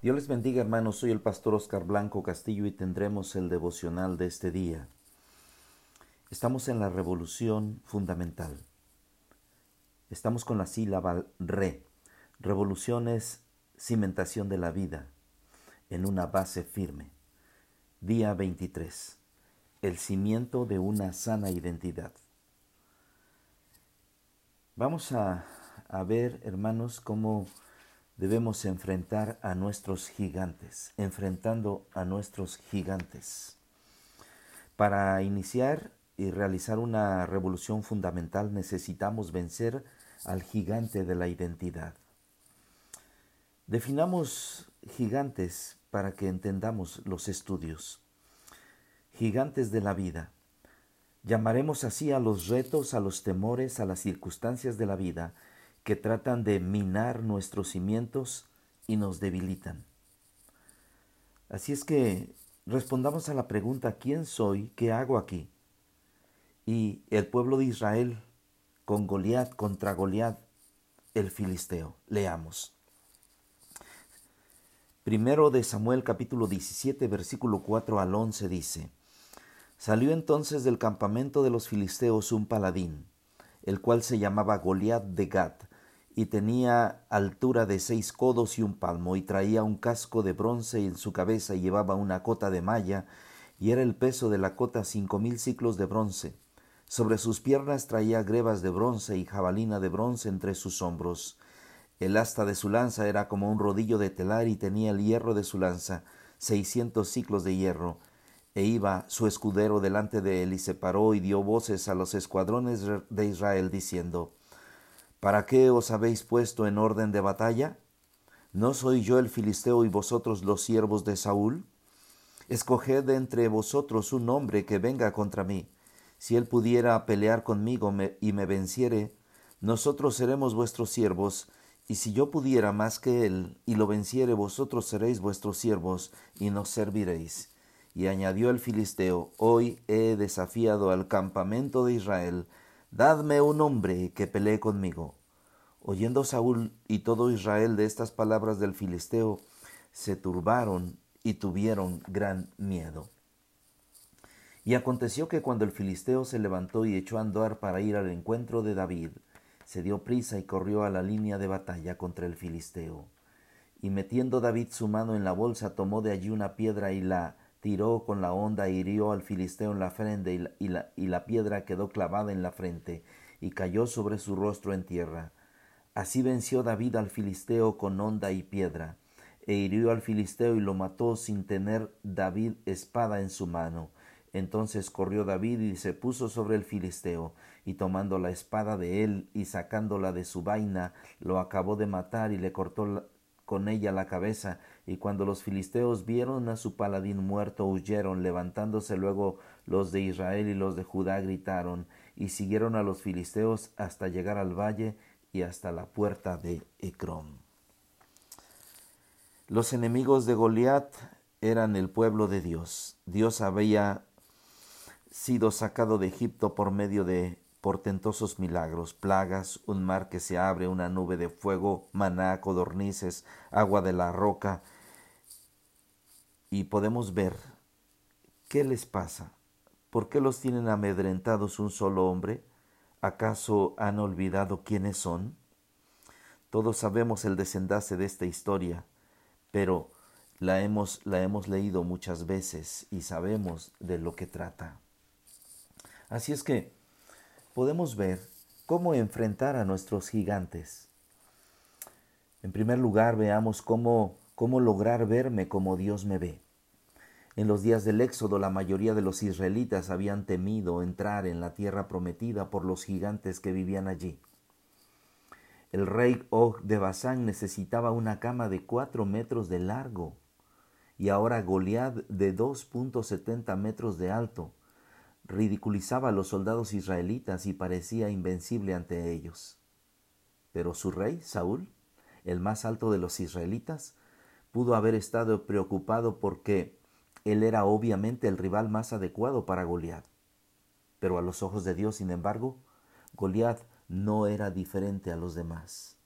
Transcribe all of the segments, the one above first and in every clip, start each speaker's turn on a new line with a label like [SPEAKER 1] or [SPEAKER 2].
[SPEAKER 1] Dios les bendiga hermanos, soy el pastor Oscar Blanco Castillo y tendremos el devocional de este día. Estamos en la revolución fundamental. Estamos con la sílaba re. Revolución es cimentación de la vida en una base firme. Día 23. El cimiento de una sana identidad. Vamos a, ver, hermanos, cómo debemos enfrentar a nuestros gigantes, enfrentando a nuestros gigantes. Para iniciar y realizar una revolución fundamental necesitamos vencer al gigante de la identidad. Definamos gigantes para que entendamos los estudios. Gigantes de la vida. Llamaremos así a los retos, a los temores, a las circunstancias de la vida que tratan de minar nuestros cimientos y nos debilitan. Así es que respondamos a la pregunta ¿quién soy? ¿Qué hago aquí? Y el pueblo de Israel con Goliat contra Goliat, el filisteo. Leamos. Primero de Samuel capítulo 17 versículo 4 al 11 dice, Salió entonces del campamento de los filisteos un paladín, el cual se llamaba Goliat de Gat, y tenía altura de seis codos y un palmo, y traía un casco de bronce en su cabeza y llevaba una cota de malla, y era el peso de la cota cinco mil ciclos de bronce sobre sus piernas traía grebas de bronce y jabalina de bronce entre sus hombros. El asta de su lanza era como un rodillo de telar y tenía el hierro de su lanza, seiscientos ciclos de hierro. E iba su escudero delante de él y se paró y dio voces a los escuadrones de Israel diciendo, ¿Para qué os habéis puesto en orden de batalla? ¿No soy yo el filisteo y vosotros los siervos de Saúl? Escoged entre vosotros un hombre que venga contra mí si él pudiera pelear conmigo y me venciere, nosotros seremos vuestros siervos, y si yo pudiera más que él y lo venciere, vosotros seréis vuestros siervos y nos serviréis. Y añadió el filisteo, Hoy he desafiado al campamento de Israel, dadme un hombre que pelee conmigo. Oyendo Saúl y todo Israel de estas palabras del filisteo, se turbaron y tuvieron gran miedo. Y aconteció que cuando el filisteo se levantó y echó a andar para ir al encuentro de David, se dio prisa y corrió a la línea de batalla contra el filisteo. Y metiendo David su mano en la bolsa, tomó de allí una piedra y la tiró con la honda e hirió al filisteo en la frente y la, piedra quedó clavada en la frente y cayó sobre su rostro en tierra. Así venció David al filisteo con honda y piedra, e hirió al filisteo y lo mató sin tener David espada en su mano entonces corrió David y se puso sobre el filisteo, y tomando la espada de él y sacándola de su vaina, lo acabó de matar y le cortó con ella la cabeza. Y cuando los filisteos vieron a su paladín muerto, huyeron, levantándose luego los de Israel y los de Judá gritaron, y siguieron a los filisteos hasta llegar al valle y hasta la puerta de Ecrón. Los enemigos de Goliat eran el pueblo de Dios. Dios había sido sacado de Egipto por medio de portentosos milagros, plagas, un mar que se abre, una nube de fuego, maná, codornices, agua de la roca. Y podemos ver qué les pasa. ¿Por qué los tienen amedrentados un solo hombre? ¿Acaso han olvidado quiénes son? Todos sabemos el desenlace de esta historia, pero la hemos, la hemos leído muchas veces y sabemos de lo que trata. Así es que podemos ver cómo enfrentar a nuestros gigantes. En primer lugar, veamos cómo, cómo lograr verme como Dios me ve. En los días del Éxodo la mayoría de los israelitas habían temido entrar en la tierra prometida por los gigantes que vivían allí. El rey Og de Basán necesitaba una cama de cuatro metros de largo y ahora Goliat de 2.70 metros de alto ridiculizaba a los soldados israelitas y parecía invencible ante ellos. Pero su rey, Saúl, el más alto de los israelitas, pudo haber estado preocupado porque él era obviamente el rival más adecuado para Goliat. Pero a los ojos de Dios, sin embargo, Goliat no era diferente a los demás.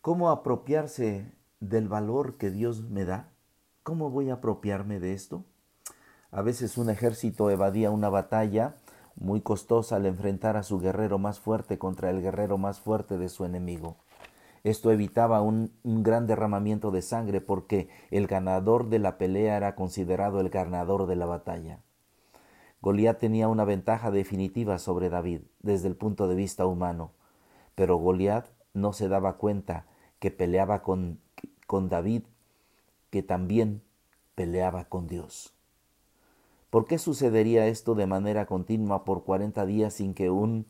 [SPEAKER 1] ¿Cómo apropiarse del valor que Dios me da? ¿Cómo voy a apropiarme de esto? A veces un ejército evadía una batalla muy costosa al enfrentar a su guerrero más fuerte contra el guerrero más fuerte de su enemigo. Esto evitaba un, gran derramamiento de sangre porque el ganador de la pelea era considerado el ganador de la batalla. Goliat tenía una ventaja definitiva sobre David desde el punto de vista humano, pero Goliat no se daba cuenta que peleaba con, con David, que también peleaba con Dios. ¿Por qué sucedería esto de manera continua por cuarenta días sin que un,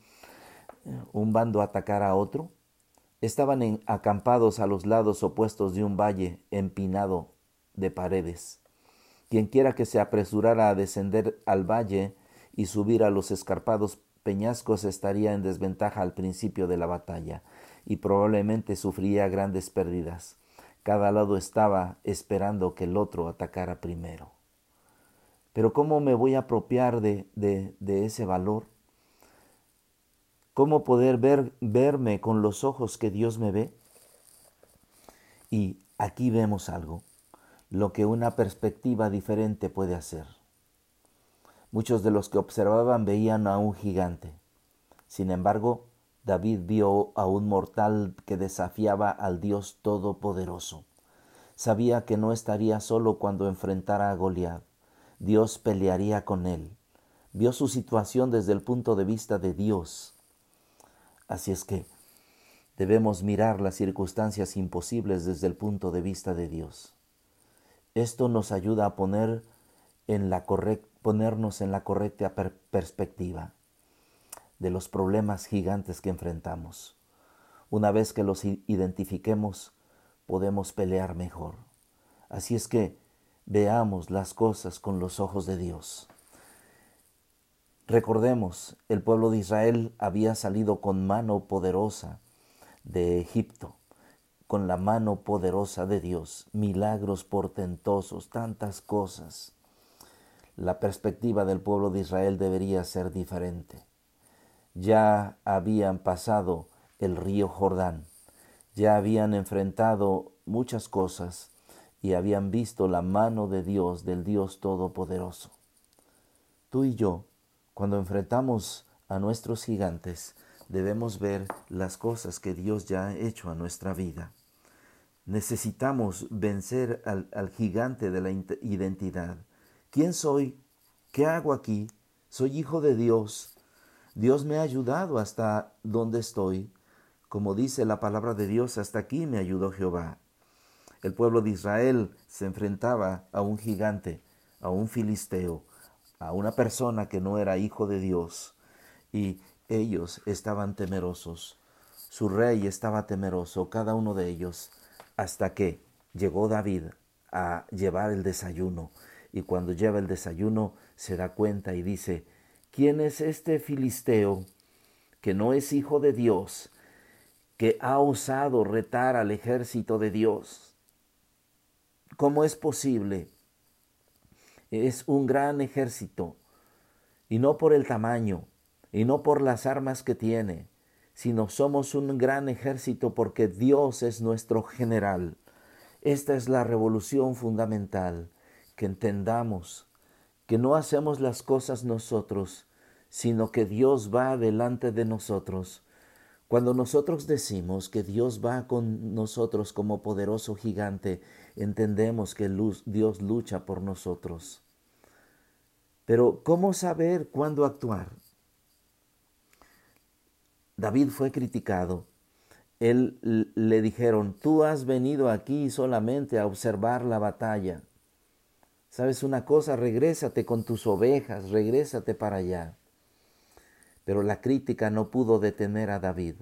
[SPEAKER 1] un bando atacara a otro? Estaban acampados a los lados opuestos de un valle empinado de paredes. Quienquiera que se apresurara a descender al valle y subir a los escarpados peñascos estaría en desventaja al principio de la batalla y probablemente sufría grandes pérdidas. Cada lado estaba esperando que el otro atacara primero. Pero ¿cómo me voy a apropiar de, de, de ese valor? ¿Cómo poder ver, verme con los ojos que Dios me ve? Y aquí vemos algo lo que una perspectiva diferente puede hacer. Muchos de los que observaban veían a un gigante. Sin embargo, David vio a un mortal que desafiaba al Dios Todopoderoso. Sabía que no estaría solo cuando enfrentara a Goliat. Dios pelearía con él. Vio su situación desde el punto de vista de Dios. Así es que debemos mirar las circunstancias imposibles desde el punto de vista de Dios. Esto nos ayuda a poner en la ponernos en la correcta perspectiva de los problemas gigantes que enfrentamos. Una vez que los identifiquemos, podemos pelear mejor. Así es que veamos las cosas con los ojos de Dios. Recordemos, el pueblo de Israel había salido con mano poderosa de Egipto con la mano poderosa de Dios, milagros portentosos, tantas cosas. La perspectiva del pueblo de Israel debería ser diferente. Ya habían pasado el río Jordán, ya habían enfrentado muchas cosas y habían visto la mano de Dios, del Dios Todopoderoso. Tú y yo, cuando enfrentamos a nuestros gigantes, debemos ver las cosas que Dios ya ha hecho a nuestra vida. Necesitamos vencer al, gigante de la identidad. ¿Quién soy? ¿Qué hago aquí? Soy hijo de Dios. Dios me ha ayudado hasta donde estoy. Como dice la palabra de Dios, hasta aquí me ayudó Jehová. El pueblo de Israel se enfrentaba a un gigante, a un filisteo, a una persona que no era hijo de Dios. Y ellos estaban temerosos. Su rey estaba temeroso, cada uno de ellos hasta que llegó David a llevar el desayuno. Y cuando lleva el desayuno se da cuenta y dice, ¿quién es este filisteo que no es hijo de Dios, que ha osado retar al ejército de Dios? ¿Cómo es posible? Es un gran ejército, y no por el tamaño, y no por las armas que tiene, sino somos un gran ejército porque Dios es nuestro general. Esta es la revolución fundamental, que entendamos que no hacemos las cosas nosotros, sino que Dios va delante de nosotros. Cuando nosotros decimos que Dios va con nosotros como poderoso gigante, entendemos que Dios lucha por nosotros. Pero ¿cómo saber cuándo actuar? David fue criticado. Él le dijeron, tú has venido aquí solamente a observar la batalla. ¿Sabes una cosa? Regrésate con tus ovejas, regrésate para allá. Pero la crítica no pudo detener a David.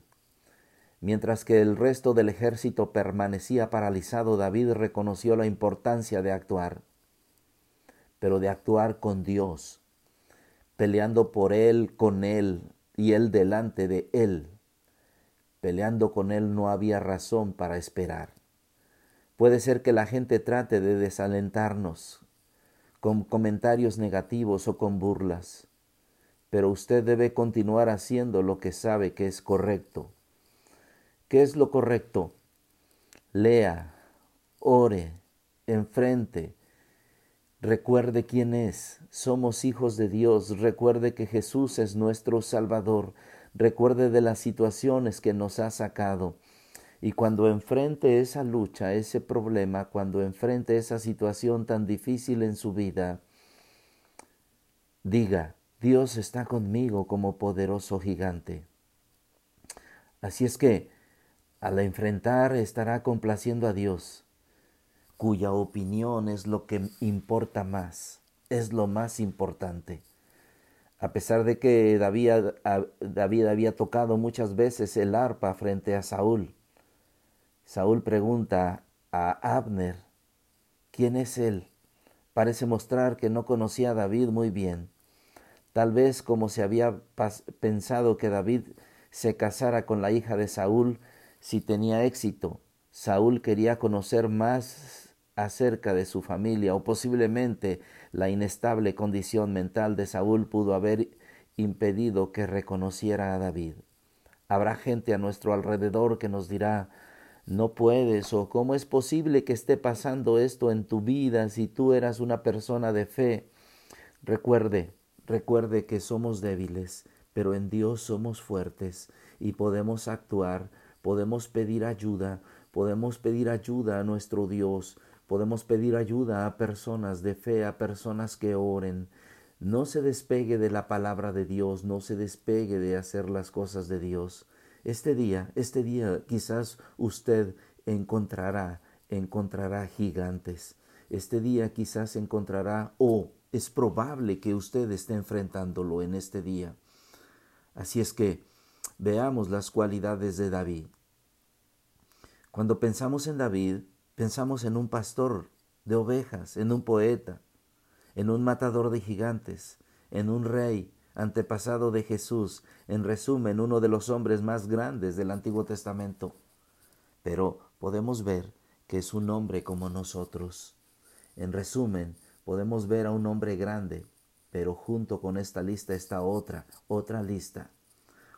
[SPEAKER 1] Mientras que el resto del ejército permanecía paralizado, David reconoció la importancia de actuar, pero de actuar con Dios, peleando por él, con él, y él delante de él. Peleando con él no había razón para esperar. Puede ser que la gente trate de desalentarnos con comentarios negativos o con burlas, pero usted debe continuar haciendo lo que sabe que es correcto. ¿Qué es lo correcto? Lea, ore, enfrente, recuerde quién es, somos hijos de Dios, recuerde que Jesús es nuestro Salvador, recuerde de las situaciones que nos ha sacado. Y cuando enfrente esa lucha, ese problema, cuando enfrente esa situación tan difícil en su vida, diga, Dios está conmigo como poderoso gigante. Así es que, al enfrentar, estará complaciendo a Dios, cuya opinión es lo que importa más, es lo más importante. A pesar de que David, había tocado muchas veces el arpa frente a Saúl, Saúl pregunta a Abner, ¿quién es él? Parece mostrar que no conocía a David muy bien. Tal vez como se había pensado que David se casara con la hija de Saúl si tenía éxito. Saúl quería conocer más acerca de su familia o posiblemente la inestable condición mental de Saúl pudo haber impedido que reconociera a David. Habrá gente a nuestro alrededor que nos dirá no puedes o cómo es posible que esté pasando esto en tu vida si tú eras una persona de fe. Recuerde, recuerde que somos débiles, pero en Dios somos fuertes y podemos actuar, podemos pedir ayuda, podemos pedir ayuda a nuestro Dios, podemos pedir ayuda a personas de fe, a personas que oren. No se despegue de la palabra de Dios, no se despegue de hacer las cosas de Dios. Este día, este día quizás usted encontrará, encontrará gigantes. Este día quizás encontrará o es probable que usted esté enfrentándolo en este día. Así es que veamos las cualidades de David. Cuando pensamos en David, pensamos en un pastor de ovejas, en un poeta, en un matador de gigantes, en un rey, antepasado de Jesús, en resumen, uno de los hombres más grandes del Antiguo Testamento. Pero podemos ver que es un hombre como nosotros. En resumen, podemos ver a un hombre grande, pero junto con esta lista está otra, otra lista.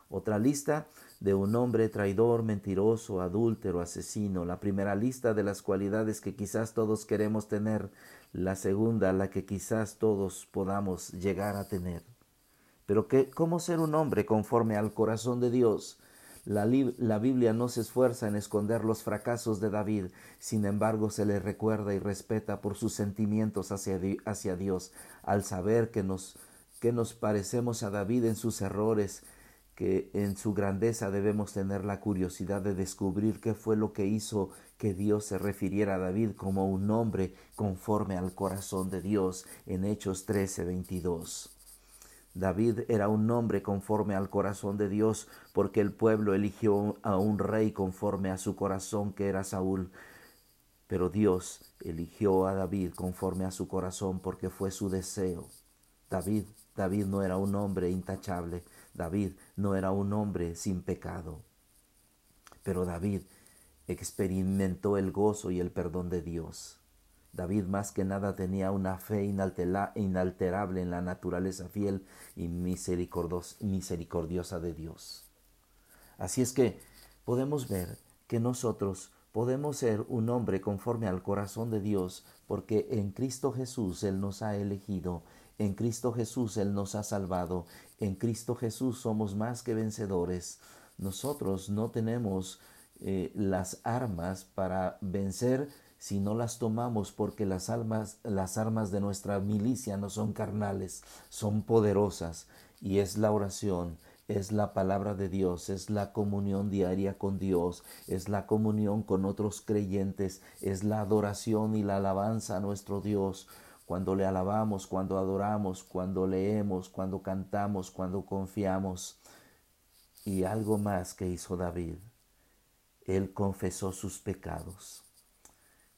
[SPEAKER 1] Otra lista de un hombre traidor, mentiroso, adúltero, asesino. La primera lista de las cualidades que quizás todos queremos tener. La segunda, la que quizás todos podamos llegar a tener. Pero que, ¿cómo ser un hombre conforme al corazón de Dios? La, Biblia no se esfuerza en esconder los fracasos de David, sin embargo se le recuerda y respeta por sus sentimientos hacia, hacia Dios, al saber que nos, que nos parecemos a David en sus errores, que en su grandeza debemos tener la curiosidad de descubrir qué fue lo que hizo que Dios se refiriera a David como un hombre conforme al corazón de Dios en Hechos 13, 22. David era un hombre conforme al corazón de Dios, porque el pueblo eligió a un rey conforme a su corazón, que era Saúl. Pero Dios eligió a David conforme a su corazón, porque fue su deseo. David, David no era un hombre intachable, David no era un hombre sin pecado. Pero David experimentó el gozo y el perdón de Dios. David más que nada tenía una fe inalterable en la naturaleza fiel y misericordiosa de Dios. Así es que podemos ver que nosotros podemos ser un hombre conforme al corazón de Dios porque en Cristo Jesús Él nos ha elegido, en Cristo Jesús Él nos ha salvado, en Cristo Jesús somos más que vencedores. Nosotros no tenemos eh, las armas para vencer si no las tomamos porque las almas, las armas de nuestra milicia no son carnales, son poderosas y es la oración, es la palabra de Dios, es la comunión diaria con Dios, es la comunión con otros creyentes, es la adoración y la alabanza a nuestro Dios. Cuando le alabamos, cuando adoramos, cuando leemos, cuando cantamos, cuando confiamos. Y algo más que hizo David. Él confesó sus pecados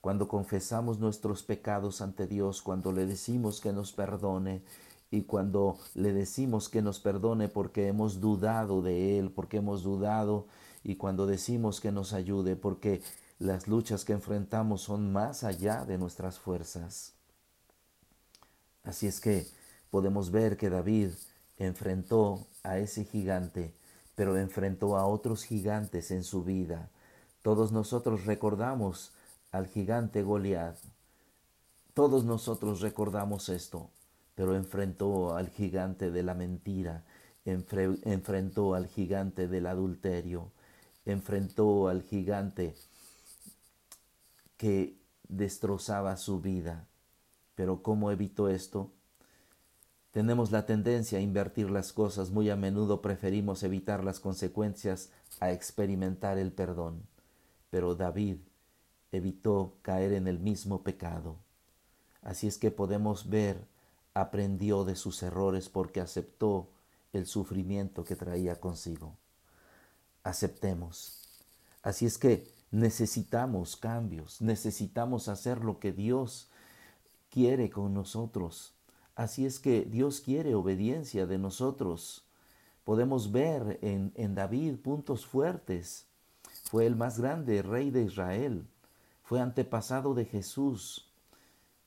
[SPEAKER 1] cuando confesamos nuestros pecados ante Dios, cuando le decimos que nos perdone y cuando le decimos que nos perdone porque hemos dudado de Él, porque hemos dudado y cuando decimos que nos ayude porque las luchas que enfrentamos son más allá de nuestras fuerzas. Así es que podemos ver que David enfrentó a ese gigante, pero enfrentó a otros gigantes en su vida. Todos nosotros recordamos al gigante Goliat. Todos nosotros recordamos esto, pero enfrentó al gigante de la mentira, enfrentó al gigante del adulterio, enfrentó al gigante que destrozaba su vida. Pero ¿cómo evitó esto? Tenemos la tendencia a invertir las cosas, muy a menudo preferimos evitar las consecuencias a experimentar el perdón. Pero David evitó caer en el mismo pecado. Así es que podemos ver, aprendió de sus errores porque aceptó el sufrimiento que traía consigo. Aceptemos. Así es que necesitamos cambios, necesitamos hacer lo que Dios quiere con nosotros. Así es que Dios quiere obediencia de nosotros. Podemos ver en, en David puntos fuertes. Fue el más grande rey de Israel. Fue antepasado de Jesús.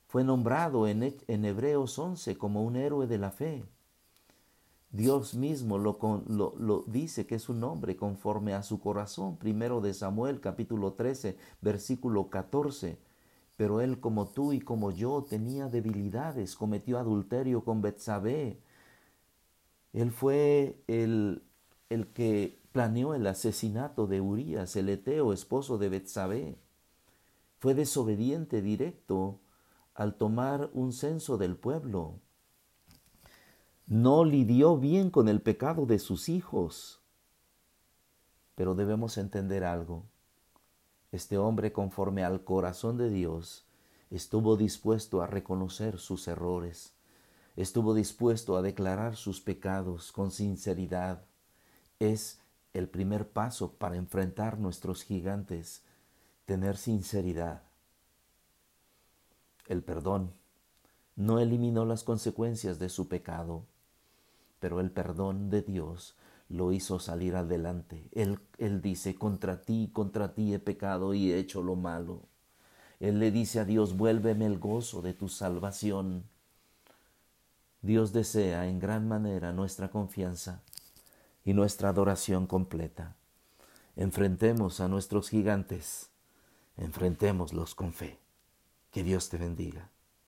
[SPEAKER 1] Fue nombrado en, en Hebreos 11 como un héroe de la fe. Dios mismo lo, lo, dice que es un hombre conforme a su corazón. Primero de Samuel capítulo 13 versículo 14. Pero él como tú y como yo tenía debilidades, cometió adulterio con Betsabé. Él fue el, el que planeó el asesinato de Urías, el eteo esposo de Betsabé. Fue desobediente directo al tomar un censo del pueblo no lidió bien con el pecado de sus hijos. Pero debemos entender algo. Este hombre, conforme al corazón de Dios, estuvo dispuesto a reconocer sus errores, estuvo dispuesto a declarar sus pecados con sinceridad. Es el primer paso para enfrentar nuestros gigantes, tener sinceridad. El perdón no eliminó las consecuencias de su pecado, pero el perdón de Dios lo hizo salir adelante. Él, él dice, contra ti, contra ti he pecado y he hecho lo malo. Él le dice a Dios, vuélveme el gozo de tu salvación. Dios desea en gran manera nuestra confianza y nuestra adoración completa. Enfrentemos a nuestros gigantes, enfrentémoslos con fe. Que Dios te bendiga.